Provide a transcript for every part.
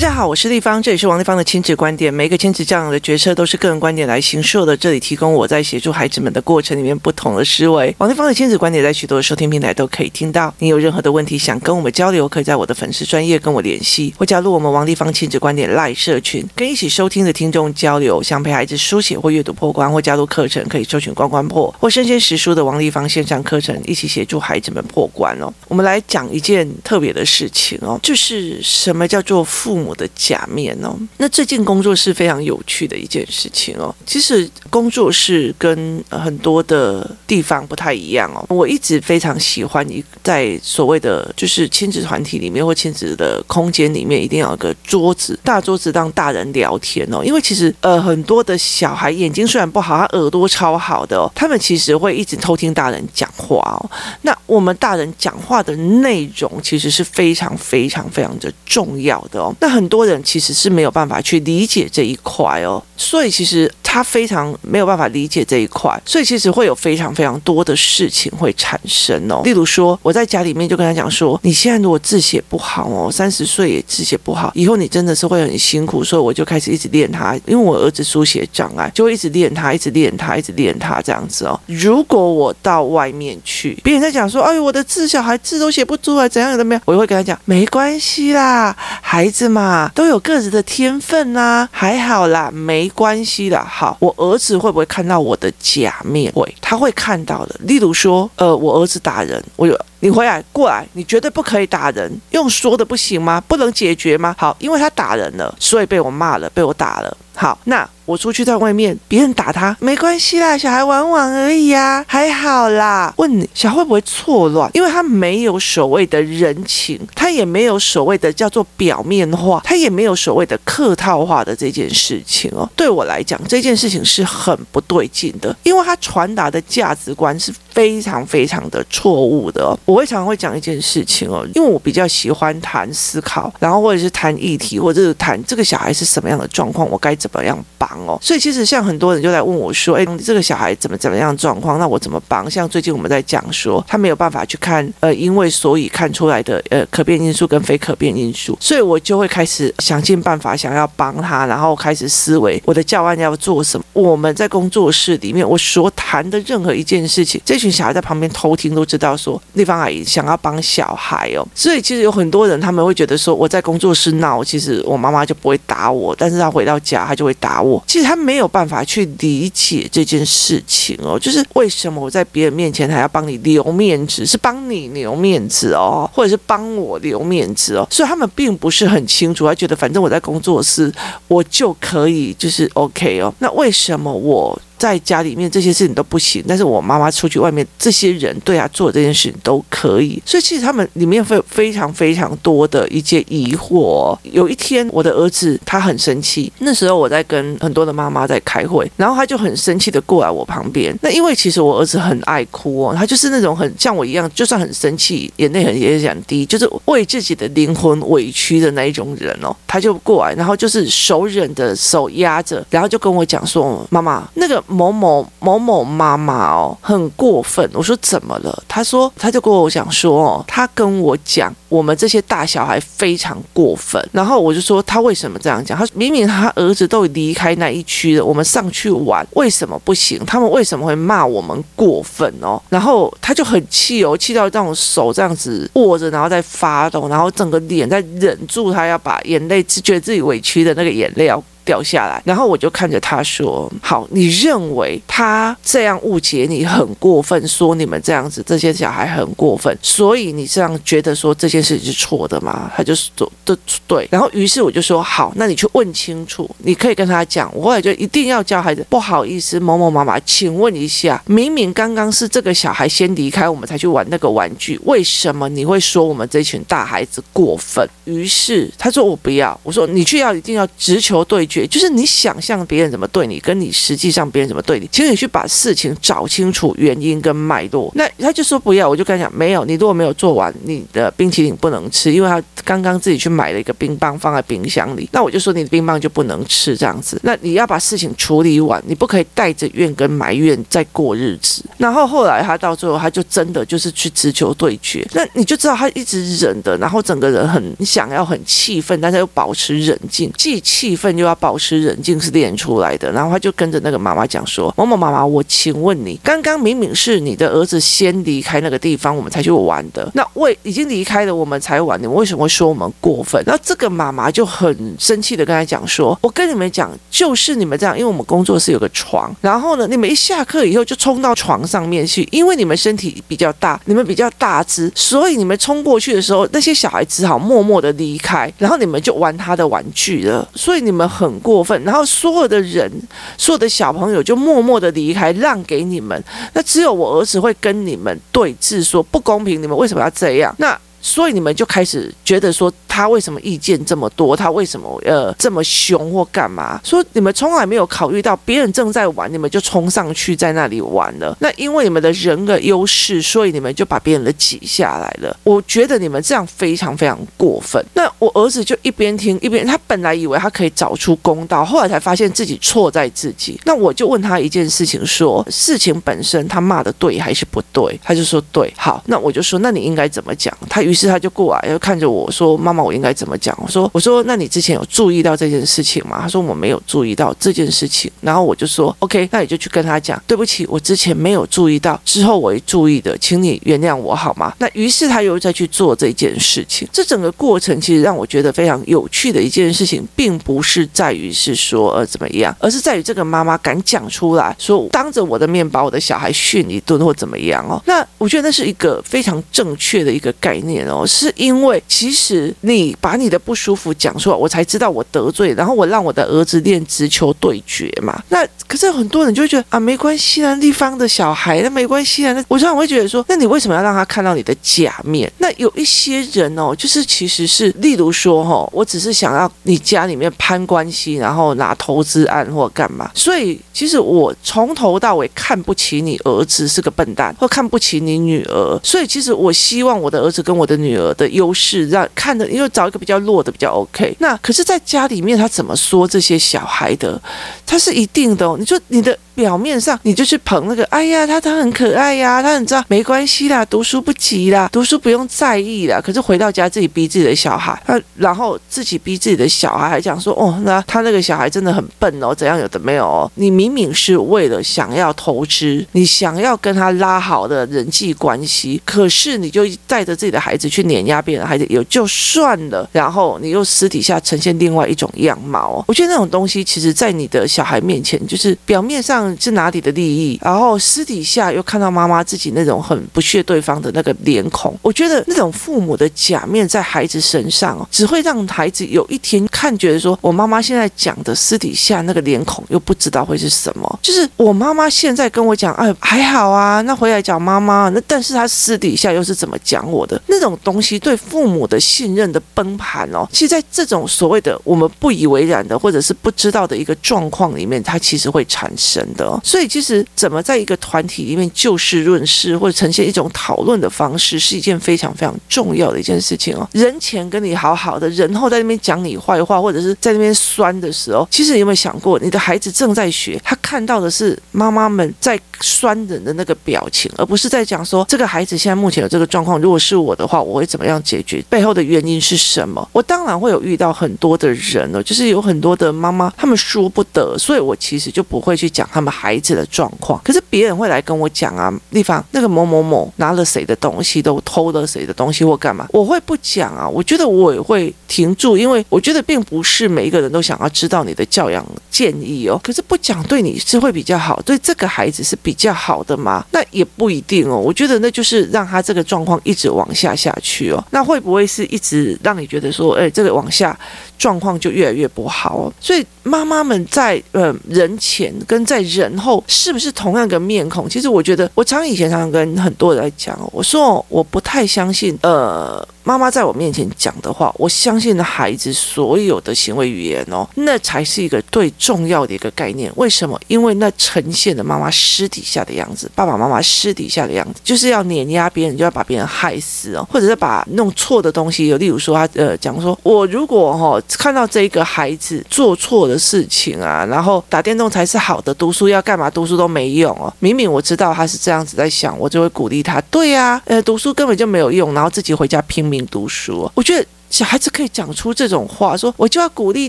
大家好，我是立方，这里是王立方的亲子观点。每一个亲子教养的决策都是个人观点来形塑的，这里提供我在协助孩子们的过程里面不同的思维。王立方的亲子观点在许多的收听平台都可以听到。你有任何的问题想跟我们交流，可以在我的粉丝专业跟我联系，或加入我们王立方亲子观点赖社群，跟一起收听的听众交流。想陪孩子书写或阅读破关，或加入课程，可以搜寻关关破或生鲜识书的王立方线上课程，一起协助孩子们破关哦。我们来讲一件特别的事情哦，就是什么叫做父母我的假面哦，那最近工作室非常有趣的一件事情哦。其实工作室跟很多的地方不太一样哦。我一直非常喜欢一在所谓的就是亲子团体里面或亲子的空间里面，一定要有个桌子，大桌子让大人聊天哦。因为其实呃很多的小孩眼睛虽然不好，他耳朵超好的哦，他们其实会一直偷听大人讲话哦。那我们大人讲话的内容其实是非常非常非常的重要的哦。那很多人。其实是没有办法去理解这一块哦，所以其实他非常没有办法理解这一块，所以其实会有非常非常多的事情会产生哦。例如说，我在家里面就跟他讲说，你现在如果字写不好哦，三十岁也字写不好，以后你真的是会很辛苦。所以我就开始一直练他，因为我儿子书写障碍，就会一直练他，一直练他，一直练他这样子哦。如果我到外面去，别人在讲说，哎呦，我的字小孩字都写不出来，怎样怎么样，我就会跟他讲，没关系啦，孩子嘛啊都有各自的天分呐，还好啦，没关系的。好，我儿子会不会看到我的假面？会，他会看到的。例如说，呃，我儿子打人，我就你回来过来，你绝对不可以打人，用说的不行吗？不能解决吗？好，因为他打人了，所以被我骂了，被我打了。好，那。我出去在外面，别人打他没关系啦，小孩玩玩而已呀，还好啦。问你，小孩会不会错乱？因为他没有所谓的人情，他也没有所谓的叫做表面化，他也没有所谓的客套话的这件事情哦。对我来讲，这件事情是很不对劲的，因为他传达的价值观是非常非常的错误的。我会常常会讲一件事情哦，因为我比较喜欢谈思考，然后或者是谈议题，或者是谈这个小孩是什么样的状况，我该怎么样帮。哦，所以其实像很多人就来问我说：“哎，这个小孩怎么怎么样状况？那我怎么帮？”像最近我们在讲说，他没有办法去看，呃，因为所以看出来的呃可变因素跟非可变因素，所以我就会开始想尽办法想要帮他，然后开始思维我的教案要做什么。我们在工作室里面，我所谈的任何一件事情，这群小孩在旁边偷听都知道说，那方阿姨想要帮小孩哦。所以其实有很多人他们会觉得说，我在工作室闹，其实我妈妈就不会打我，但是他回到家他就会打我。其实他没有办法去理解这件事情哦，就是为什么我在别人面前还要帮你留面子，是帮你留面子哦，或者是帮我留面子哦，所以他们并不是很清楚，他觉得反正我在工作室，我就可以就是 OK 哦，那为什么我？在家里面这些事情都不行，但是我妈妈出去外面，这些人对她做这件事情都可以，所以其实他们里面会有非常非常多的一些疑惑。有一天，我的儿子他很生气，那时候我在跟很多的妈妈在开会，然后他就很生气的过来我旁边。那因为其实我儿子很爱哭哦，他就是那种很像我一样，就算很生气，眼泪很也想滴，就是为自己的灵魂委屈的那一种人哦。他就过来，然后就是手忍的手压着，然后就跟我讲说：“妈妈，那个。”某某某某妈妈哦，很过分。我说怎么了？他说他就跟我讲说哦，他跟我讲我们这些大小孩非常过分。然后我就说他为什么这样讲？他说明明他儿子都离开那一区了，我们上去玩，为什么不行？他们为什么会骂我们过分哦？然后他就很气哦，气到让我手这样子握着，然后在发抖，然后整个脸在忍住，他要把眼泪，觉得自己委屈的那个眼泪要。掉下来，然后我就看着他说：“好，你认为他这样误解你很过分，说你们这样子这些小孩很过分，所以你这样觉得说这件事情是错的吗？”他就说：“对对。”然后于是我就说：“好，那你去问清楚，你可以跟他讲。”我后来就一定要教孩子，不好意思，某某妈妈，请问一下，明明刚刚是这个小孩先离开，我们才去玩那个玩具，为什么你会说我们这群大孩子过分？于是他说：“我不要。”我说：“你去要一定要直球对决。”就是你想象别人怎么对你，跟你实际上别人怎么对你，请你去把事情找清楚原因跟脉络。那他就说不要，我就跟他讲，没有，你如果没有做完，你的冰淇淋不能吃，因为他刚刚自己去买了一个冰棒放在冰箱里。那我就说你的冰棒就不能吃这样子。那你要把事情处理完，你不可以带着怨跟埋怨再过日子。然后后来他到最后，他就真的就是去直球对决。那你就知道他一直忍的，然后整个人很想要很气愤，但是又保持冷静，既气愤又要保持冷静是练出来的。然后他就跟着那个妈妈讲说：“某某妈妈，我请问你，刚刚明明是你的儿子先离开那个地方，我们才去玩的。那为已经离开了，我们才玩，你们为什么会说我们过分？”然后这个妈妈就很生气的跟他讲说：“我跟你们讲，就是你们这样，因为我们工作室有个床，然后呢，你们一下课以后就冲到床上面去，因为你们身体比较大，你们比较大只，所以你们冲过去的时候，那些小孩只好默默的离开，然后你们就玩他的玩具了。所以你们很很过分，然后所有的人，所有的小朋友就默默的离开，让给你们。那只有我儿子会跟你们对峙，说不公平，你们为什么要这样？那所以你们就开始觉得说。”他为什么意见这么多？他为什么呃这么凶或干嘛？说你们从来没有考虑到别人正在玩，你们就冲上去在那里玩了。那因为你们的人的优势，所以你们就把别人的挤下来了。我觉得你们这样非常非常过分。那我儿子就一边听一边，他本来以为他可以找出公道，后来才发现自己错在自己。那我就问他一件事情，说事情本身他骂的对还是不对？他就说对。好，那我就说那你应该怎么讲？他于是他就过来，又看着我说妈妈。我应该怎么讲？我说，我说，那你之前有注意到这件事情吗？他说我没有注意到这件事情。然后我就说，OK，那你就去跟他讲，对不起，我之前没有注意到，之后我会注意的，请你原谅我好吗？那于是他又再去做这件事情。这整个过程其实让我觉得非常有趣的一件事情，并不是在于是说呃怎么样，而是在于这个妈妈敢讲出来说，当着我的面把我的小孩训一顿或怎么样哦。那我觉得那是一个非常正确的一个概念哦，是因为其实。你把你的不舒服讲出来，我才知道我得罪，然后我让我的儿子练直球对决嘛。那可是很多人就觉得啊，没关系啊，地方的小孩那没关系啊。那我常常会觉得说，那你为什么要让他看到你的假面？那有一些人哦，就是其实是，例如说哈、哦，我只是想要你家里面攀关系，然后拿投资案或干嘛。所以其实我从头到尾看不起你儿子是个笨蛋，或看不起你女儿。所以其实我希望我的儿子跟我的女儿的优势让看的。就找一个比较弱的比较 OK。那可是，在家里面他怎么说这些小孩的？他是一定的哦。你说你的。表面上你就去捧那个，哎呀，他他很可爱呀，他很知道没关系啦，读书不急啦，读书不用在意啦。可是回到家自己逼自己的小孩，他然后自己逼自己的小孩，还讲说，哦，那他那个小孩真的很笨哦，怎样有的没有哦。你明明是为了想要投资，你想要跟他拉好的人际关系，可是你就带着自己的孩子去碾压别人孩子，也就算了，然后你又私底下呈现另外一种样貌。我觉得那种东西，其实在你的小孩面前，就是表面上。是哪里的利益？然后私底下又看到妈妈自己那种很不屑对方的那个脸孔，我觉得那种父母的假面在孩子身上，只会让孩子有一天看觉得说，我妈妈现在讲的私底下那个脸孔又不知道会是什么。就是我妈妈现在跟我讲，哎，还好啊，那回来讲妈妈，那但是她私底下又是怎么讲我的？那种东西对父母的信任的崩盘哦，其实，在这种所谓的我们不以为然的或者是不知道的一个状况里面，它其实会产生的。所以，其实怎么在一个团体里面就事论事，或者呈现一种讨论的方式，是一件非常非常重要的一件事情哦。人前跟你好好的，人后在那边讲你坏话，或者是在那边酸的时候，其实你有没有想过，你的孩子正在学，他看到的是妈妈们在酸人的那个表情，而不是在讲说这个孩子现在目前有这个状况，如果是我的话，我会怎么样解决？背后的原因是什么？我当然会有遇到很多的人哦，就是有很多的妈妈，他们说不得，所以我其实就不会去讲他们孩子的状况。可是别人会来跟我讲啊，丽芳那个某某某拿了谁的东西，都偷了谁的东西或干嘛，我会不讲啊。我觉得我也会停住，因为我觉得并不是每一个人都想要知道你的教养建议哦。可是不讲对你是会比较好，对这个孩子是比较好的吗？那也不一定哦。我觉得那就是让他这个状况一直往下下去哦。那会不会是一直让你觉得说，哎，这个往下？状况就越来越不好哦，所以妈妈们在呃人前跟在人后是不是同样的面孔？其实我觉得，我常以前常常跟很多人在讲，我说我不太相信呃妈妈在我面前讲的话，我相信孩子所有的行为语言哦，那才是一个最重要的一个概念。为什么？因为那呈现的妈妈私底下的样子，爸爸妈妈私底下的样子，就是要碾压别人，就要把别人害死哦，或者是把弄错的东西，有例如说他呃讲说，我如果哈、哦、看到这个孩子做错的事情啊，然后打电动才是好的，读书要干嘛？读书都没用哦。明明我知道他是这样子在想，我就会鼓励他。对呀、呃，读书根本就没有用，然后自己回家拼命读书。我觉得。小孩子可以讲出这种话，说我就要鼓励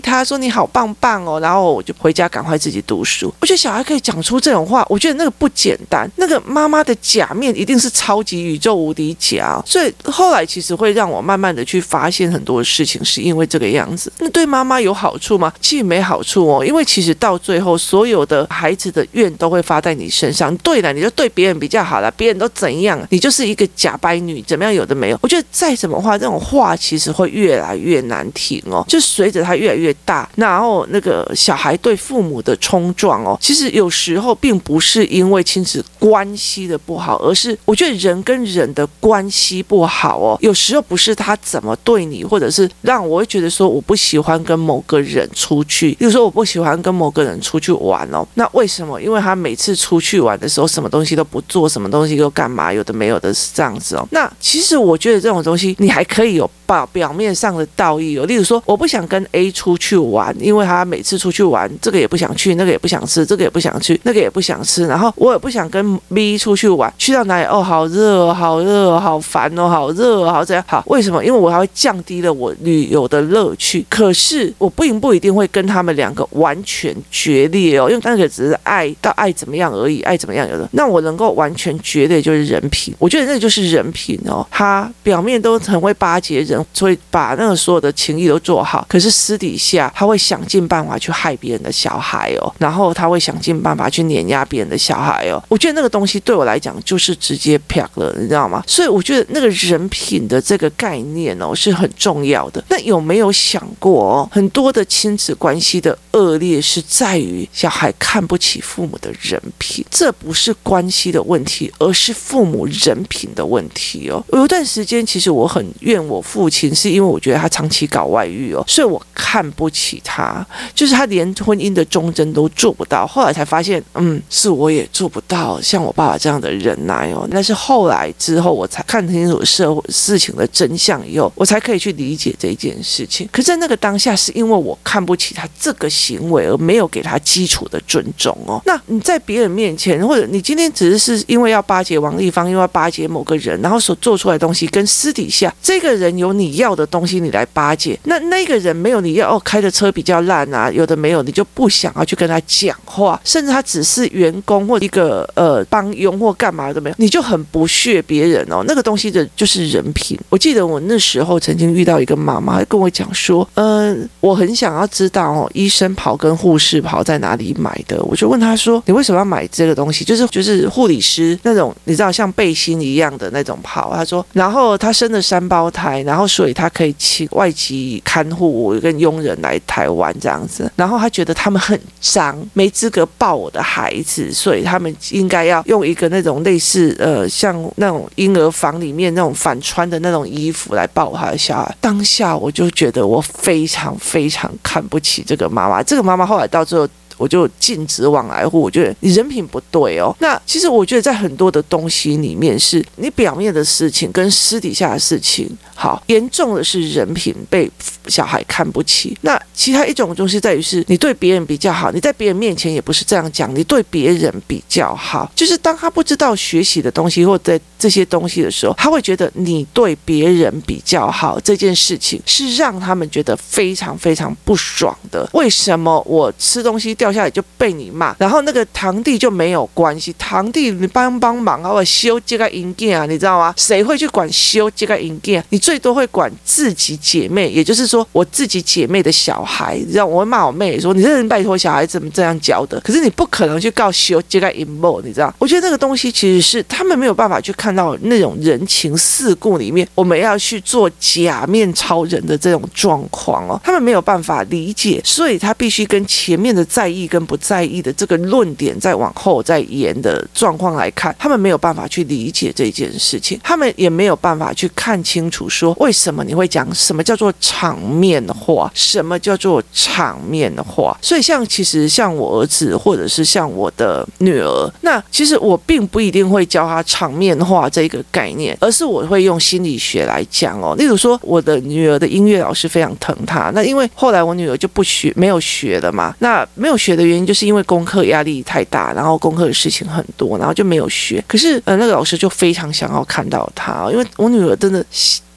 他，说你好棒棒哦，然后我就回家赶快自己读书。我觉得小孩可以讲出这种话，我觉得那个不简单，那个妈妈的假面一定是超级宇宙无敌假。所以后来其实会让我慢慢的去发现很多事情，是因为这个样子。那对妈妈有好处吗？其实没好处哦，因为其实到最后，所有的孩子的怨都会发在你身上。对了，你就对别人比较好了，别人都怎样，你就是一个假白女，怎么样有的没有。我觉得再怎么话，这种话其实会。越来越难听哦，就随着他越来越大，然后那个小孩对父母的冲撞哦，其实有时候并不是因为亲子关系的不好，而是我觉得人跟人的关系不好哦，有时候不是他怎么对你，或者是让我会觉得说我不喜欢跟某个人出去，比如说我不喜欢跟某个人出去玩哦，那为什么？因为他每次出去玩的时候，什么东西都不做，什么东西又干嘛，有的没有的是这样子哦。那其实我觉得这种东西你还可以有表表面。上的道义哦，例如说，我不想跟 A 出去玩，因为他每次出去玩，这个也不想去，那个也不想吃，这个也不想去，那个也不想吃。然后我也不想跟 B 出去玩，去到哪里哦，好热哦，好热哦，好烦哦，好热哦，好这样好。为什么？因为我还会降低了我旅游的乐趣。可是我并不一定会跟他们两个完全决裂哦，因为那个只是爱到爱怎么样而已，爱怎么样有的。那我能够完全决裂就是人品，我觉得那就是人品哦。他表面都很会巴结人，所以。把那个所有的情谊都做好，可是私底下他会想尽办法去害别人的小孩哦，然后他会想尽办法去碾压别人的小孩哦。我觉得那个东西对我来讲就是直接啪了，你知道吗？所以我觉得那个人品的这个概念哦是很重要的。那有没有想过哦，很多的亲子关系的恶劣是在于小孩看不起父母的人品，这不是关系的问题，而是父母人品的问题哦。有一段时间，其实我很怨我父亲，是因为。我觉得他长期搞外遇哦，所以我看不起他，就是他连婚姻的忠贞都做不到。后来才发现，嗯，是我也做不到像我爸爸这样的忍耐哦。但是后来之后，我才看清楚社会事情的真相以后，我才可以去理解这件事情。可是在那个当下，是因为我看不起他这个行为，而没有给他基础的尊重哦。那你在别人面前，或者你今天只是是因为要巴结王丽芳，因为要巴结某个人，然后所做出来的东西，跟私底下这个人有你要的。东西你来巴结，那那个人没有你要哦，开的车比较烂啊，有的没有，你就不想要去跟他讲话，甚至他只是员工或一个呃帮佣或干嘛都没有，你就很不屑别人哦。那个东西的就是人品。我记得我那时候曾经遇到一个妈妈跟我讲说，嗯、呃，我很想要知道哦，医生袍跟护士袍在哪里买的。我就问他说，你为什么要买这个东西？就是就是护理师那种，你知道像背心一样的那种袍。他说，然后他生了三胞胎，然后所以他可。以请外籍看护跟佣人来台湾这样子，然后他觉得他们很脏，没资格抱我的孩子，所以他们应该要用一个那种类似呃像那种婴儿房里面那种反穿的那种衣服来抱他的小孩。当下我就觉得我非常非常看不起这个妈妈，这个妈妈后来到最后。我就禁止往来户，我觉得你人品不对哦。那其实我觉得在很多的东西里面，是你表面的事情跟私底下的事情，好严重的是人品被小孩看不起。那其他一种东西在于是你对别人比较好，你在别人面前也不是这样讲，你对别人比较好，就是当他不知道学习的东西或者这些东西的时候，他会觉得你对别人比较好这件事情是让他们觉得非常非常不爽的。为什么我吃东西掉下来就被你骂，然后那个堂弟就没有关系，堂弟你帮帮忙啊，我修这个硬件啊，你知道吗？谁会去管修这个硬件？你最多会管自己姐妹，也就是说我自己姐妹的小孩，你知道我会骂我妹说，你这人拜托小孩怎么这样教的？可是你不可能去告修这个硬件，你知道？我觉得那个东西其实是他们没有办法去看到那种人情世故里面，我们要去做假面超人的这种状况哦，他们没有办法理解，所以他必须跟前面的在。意跟不在意的这个论点再往后再延的状况来看，他们没有办法去理解这件事情，他们也没有办法去看清楚说为什么你会讲什么叫做场面话，什么叫做场面话。所以像其实像我儿子或者是像我的女儿，那其实我并不一定会教他场面话这个概念，而是我会用心理学来讲哦。例如说，我的女儿的音乐老师非常疼她，那因为后来我女儿就不学，没有学了嘛。那没有学的原因就是因为功课压力太大，然后功课的事情很多，然后就没有学。可是呃，那个老师就非常想要看到他，因为我女儿真的。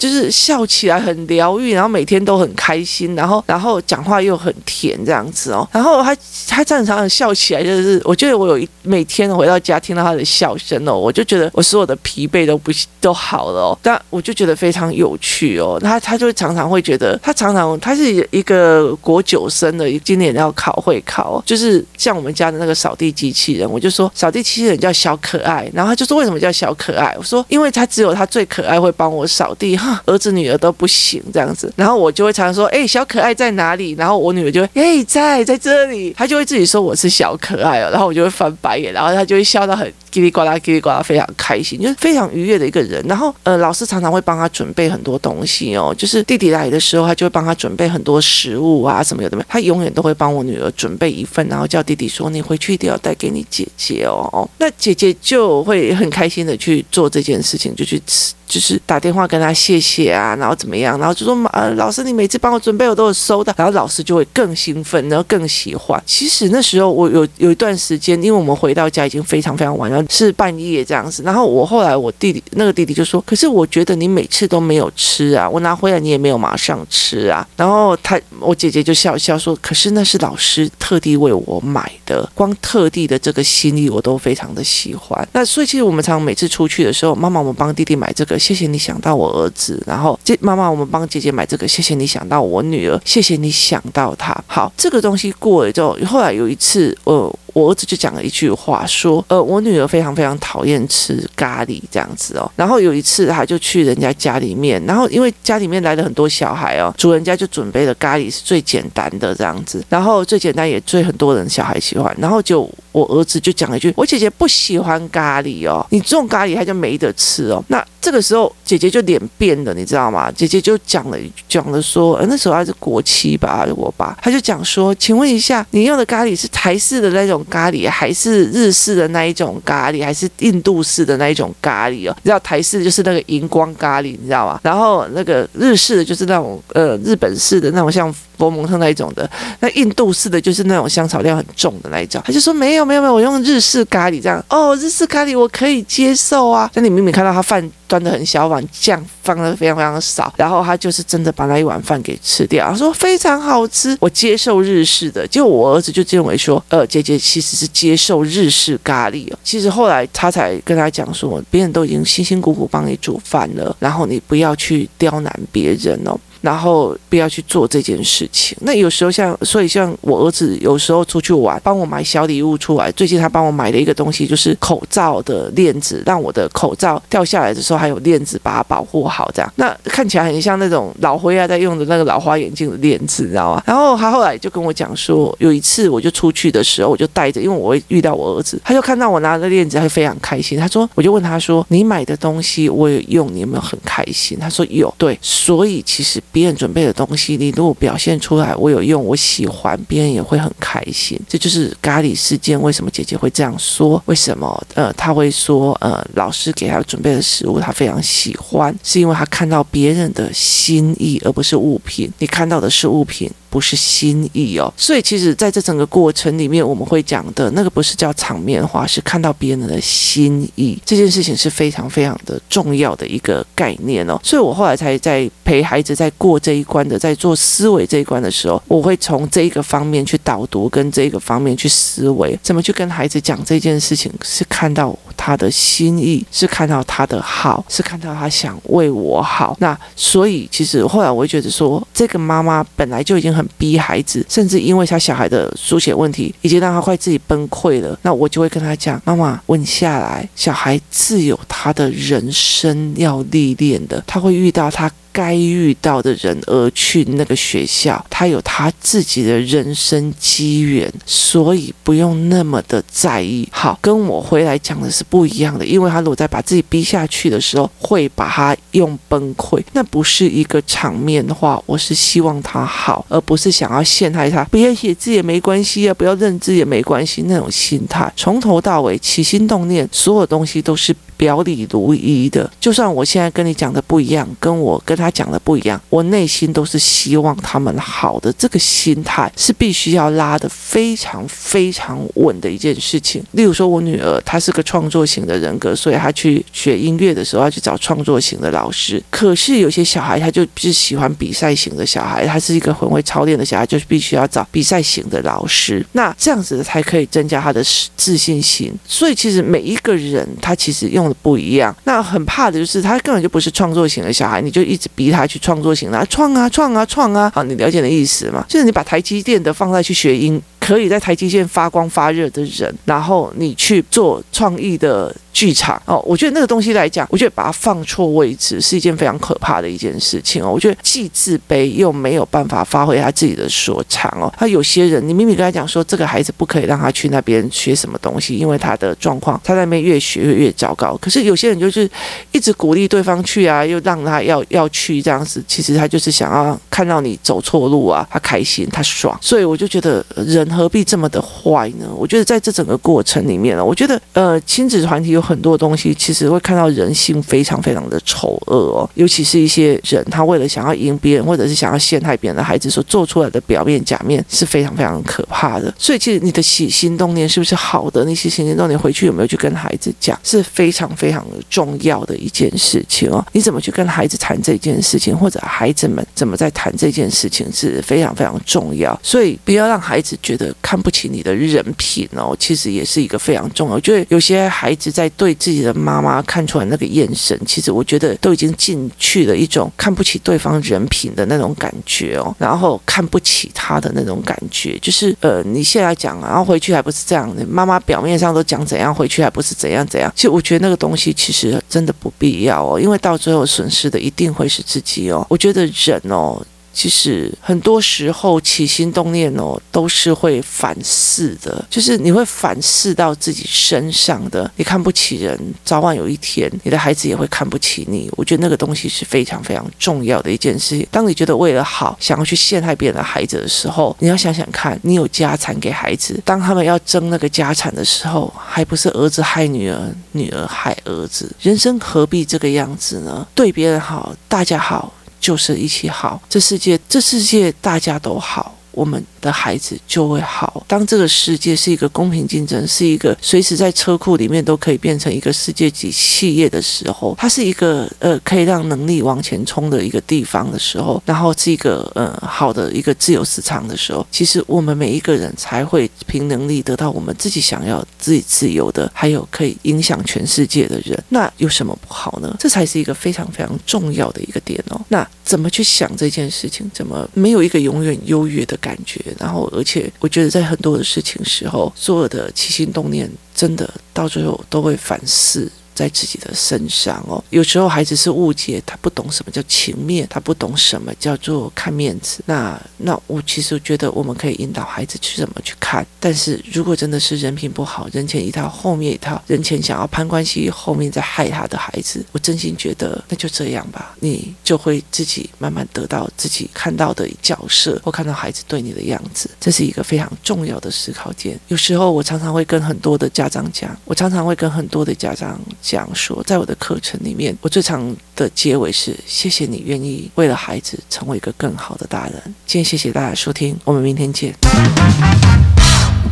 就是笑起来很疗愈，然后每天都很开心，然后然后讲话又很甜这样子哦，然后他他正常常笑起来，就是我觉得我有一每天回到家听到他的笑声哦，我就觉得我所有的疲惫都不都好了哦，但我就觉得非常有趣哦，他他就常常会觉得他常常他是一个国九生的，今年要考会考，就是像我们家的那个扫地机器人，我就说扫地机器人叫小可爱，然后他就说为什么叫小可爱？我说因为他只有他最可爱会帮我扫地。儿子女儿都不行这样子，然后我就会常常说：“哎，小可爱在哪里？”然后我女儿就会：“哎，在在这里。”她就会自己说我是小可爱哦，然后我就会翻白眼，然后她就会笑到很叽里呱啦、叽里呱啦，非常开心，就是非常愉悦的一个人。然后呃，老师常常会帮他准备很多东西哦，就是弟弟来的时候，他就会帮他准备很多食物啊什么有的没，他永远都会帮我女儿准备一份，然后叫弟弟说：“你回去一定要带给你姐姐哦。”，那姐姐就会很开心的去做这件事情，就去吃。就是打电话跟他谢谢啊，然后怎么样，然后就说呃，老师你每次帮我准备我都有收到，然后老师就会更兴奋，然后更喜欢。其实那时候我有有一段时间，因为我们回到家已经非常非常晚了，是半夜这样子。然后我后来我弟弟那个弟弟就说，可是我觉得你每次都没有吃啊，我拿回来你也没有马上吃啊。然后他我姐姐就笑笑说，可是那是老师特地为我买的，光特地的这个心意我都非常的喜欢。那所以其实我们常每次出去的时候，妈妈我们帮弟弟买这个。谢谢你想到我儿子，然后这妈妈，我们帮姐姐买这个。谢谢你想到我女儿，谢谢你想到她。好，这个东西过了之后，后来有一次，呃。我儿子就讲了一句话，说：“呃，我女儿非常非常讨厌吃咖喱这样子哦。然后有一次，他就去人家家里面，然后因为家里面来了很多小孩哦，主人家就准备了咖喱是最简单的这样子，然后最简单也最很多人小孩喜欢。然后就我儿子就讲了一句：我姐姐不喜欢咖喱哦，你这种咖喱他就没得吃哦。那这个时候姐姐就脸变了，你知道吗？姐姐就讲了讲了说，呃，那时候还是国七吧，还是我爸他就讲说，请问一下，你用的咖喱是台式的那种？咖喱还是日式的那一种咖喱，还是印度式的那一种咖喱哦？你知道台式就是那个荧光咖喱，你知道吗？然后那个日式的就是那种呃日本式的那种像佛蒙特那一种的，那印度式的就是那种香草料很重的那一种。他就说没有没有没有，我用日式咖喱这样哦，日式咖喱我可以接受啊。那你明明看到他饭端得很小碗，酱放的非常非常少，然后他就是真的把那一碗饭给吃掉，他说非常好吃，我接受日式的。就我儿子就认为说，呃，姐姐其实是接受日式咖喱哦。其实后来他才跟他讲说，别人都已经辛辛苦苦帮你煮饭了，然后你不要去刁难别人哦。然后不要去做这件事情。那有时候像，所以像我儿子有时候出去玩，帮我买小礼物出来。最近他帮我买了一个东西，就是口罩的链子，让我的口罩掉下来的时候还有链子把它保护好。这样，那看起来很像那种老灰啊在用的那个老花眼镜的链子，你知道吗？然后他后来就跟我讲说，有一次我就出去的时候，我就带着，因为我会遇到我儿子，他就看到我拿着链子，他就非常开心。他说，我就问他说，你买的东西我有用，你有没有很开心？他说有，对，所以其实。别人准备的东西，你如果表现出来，我有用，我喜欢，别人也会很开心。这就是咖喱事件。为什么姐姐会这样说？为什么呃，她会说呃，老师给她准备的食物，她非常喜欢，是因为她看到别人的心意，而不是物品。你看到的是物品。不是心意哦，所以其实在这整个过程里面，我们会讲的那个不是叫场面话，是看到别人的心意，这件事情是非常非常的重要的一个概念哦。所以我后来才在陪孩子在过这一关的，在做思维这一关的时候，我会从这一个方面去导读，跟这个方面去思维，怎么去跟孩子讲这件事情，是看到他的心意，是看到他的好，是看到他想为我好。那所以其实后来我会觉得说，这个妈妈本来就已经很。逼孩子，甚至因为他小孩的书写问题，已经让他快自己崩溃了。那我就会跟他讲：“妈妈，稳下来，小孩自有他的人生要历练的，他会遇到他。”该遇到的人而去那个学校，他有他自己的人生机缘，所以不用那么的在意。好，跟我回来讲的是不一样的，因为他如果在把自己逼下去的时候，会把他用崩溃，那不是一个场面的话，我是希望他好，而不是想要陷害他。不要写字也没关系啊，不要认字也没关系，那种心态，从头到尾起心动念，所有东西都是。表里如一的，就算我现在跟你讲的不一样，跟我跟他讲的不一样，我内心都是希望他们好的。这个心态是必须要拉得非常非常稳的一件事情。例如说，我女儿她是个创作型的人格，所以她去学音乐的时候要去找创作型的老师。可是有些小孩他就是喜欢比赛型的小孩，他是一个很会操练的小孩，就是必须要找比赛型的老师。那这样子才可以增加他的自信心。所以其实每一个人他其实用。不一样，那很怕的就是他根本就不是创作型的小孩，你就一直逼他去创作型的，创啊创啊创啊，好，你了解的意思吗？就是你把台积电的放在去学音，可以在台积电发光发热的人，然后你去做创意的。剧场哦，我觉得那个东西来讲，我觉得把它放错位置是一件非常可怕的一件事情哦。我觉得既自卑又没有办法发挥他自己的所长哦。他有些人，你明明跟他讲说，这个孩子不可以让他去那边学什么东西，因为他的状况，他在那边越学越越糟糕。可是有些人就是一直鼓励对方去啊，又让他要要去这样子，其实他就是想要看到你走错路啊，他开心，他爽。所以我就觉得人何必这么的坏呢？我觉得在这整个过程里面呢，我觉得呃，亲子团体有。很多东西其实会看到人性非常非常的丑恶哦，尤其是一些人，他为了想要赢别人，或者是想要陷害别人的孩子所做出来的表面假面是非常非常可怕的。所以，其实你的起心动念是不是好的？那些起心动念回去有没有去跟孩子讲，是非常非常重要的一件事情哦。你怎么去跟孩子谈这件事情，或者孩子们怎么在谈这件事情，是非常非常重要。所以，不要让孩子觉得看不起你的人品哦，其实也是一个非常重要。我觉得有些孩子在。对自己的妈妈看出来那个眼神，其实我觉得都已经进去了一种看不起对方人品的那种感觉哦，然后看不起他的那种感觉，就是呃，你现在讲，然后回去还不是这样的，妈妈表面上都讲怎样，回去还不是怎样怎样。其实我觉得那个东西其实真的不必要哦，因为到最后损失的一定会是自己哦。我觉得人哦。其实很多时候起心动念哦，都是会反噬的，就是你会反噬到自己身上的。你看不起人，早晚有一天你的孩子也会看不起你。我觉得那个东西是非常非常重要的一件事情。当你觉得为了好想要去陷害别人的孩子的时候，你要想想看，你有家产给孩子，当他们要争那个家产的时候，还不是儿子害女儿，女儿害儿子？人生何必这个样子呢？对别人好，大家好。就是一起好，这世界，这世界大家都好，我们的孩子就会好。当这个世界是一个公平竞争，是一个随时在车库里面都可以变成一个世界级企业的时候，它是一个呃可以让能力往前冲的一个地方的时候，然后是一个呃好的一个自由市场的时候，其实我们每一个人才会凭能力得到我们自己想要、自己自由的，还有可以影响全世界的人。那有什么不好呢？这才是一个非常非常重要的一个点哦。那怎么去想这件事情？怎么没有一个永远优越的感觉？然后，而且我觉得在很多的事情时候，所有的起心动念，真的到最后都会反思。在自己的身上哦，有时候孩子是误解，他不懂什么叫情面，他不懂什么叫做看面子。那那我其实觉得我们可以引导孩子去怎么去看。但是如果真的是人品不好，人前一套后面一套，人前想要攀关系，后面再害他的孩子，我真心觉得那就这样吧，你就会自己慢慢得到自己看到的角色，或看到孩子对你的样子，这是一个非常重要的思考点。有时候我常常会跟很多的家长讲，我常常会跟很多的家长。讲说，在我的课程里面，我最常的结尾是：谢谢你愿意为了孩子成为一个更好的大人。今天谢谢大家收听，我们明天见。